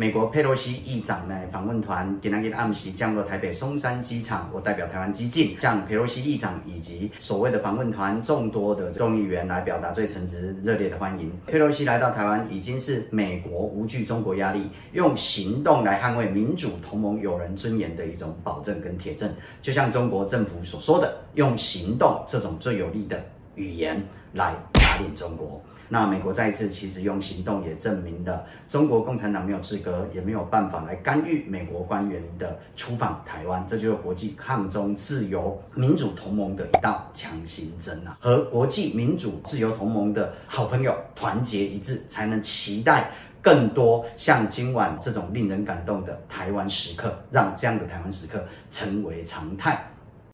美国佩洛西议长呢访问团今天暗时降落台北松山机场，我代表台湾激进向佩洛西议长以及所谓的访问团众多的众议员来表达最诚挚热烈的欢迎。佩洛西来到台湾，已经是美国无惧中国压力，用行动来捍卫民主同盟友人尊严的一种保证跟铁证。就像中国政府所说的，用行动这种最有力的语言来中国。那美国再一次其实用行动也证明了中国共产党没有资格，也没有办法来干预美国官员的出访台湾，这就是国际抗中自由民主同盟的一道强心针啊！和国际民主自由同盟的好朋友团结一致，才能期待更多像今晚这种令人感动的台湾时刻，让这样的台湾时刻成为常态。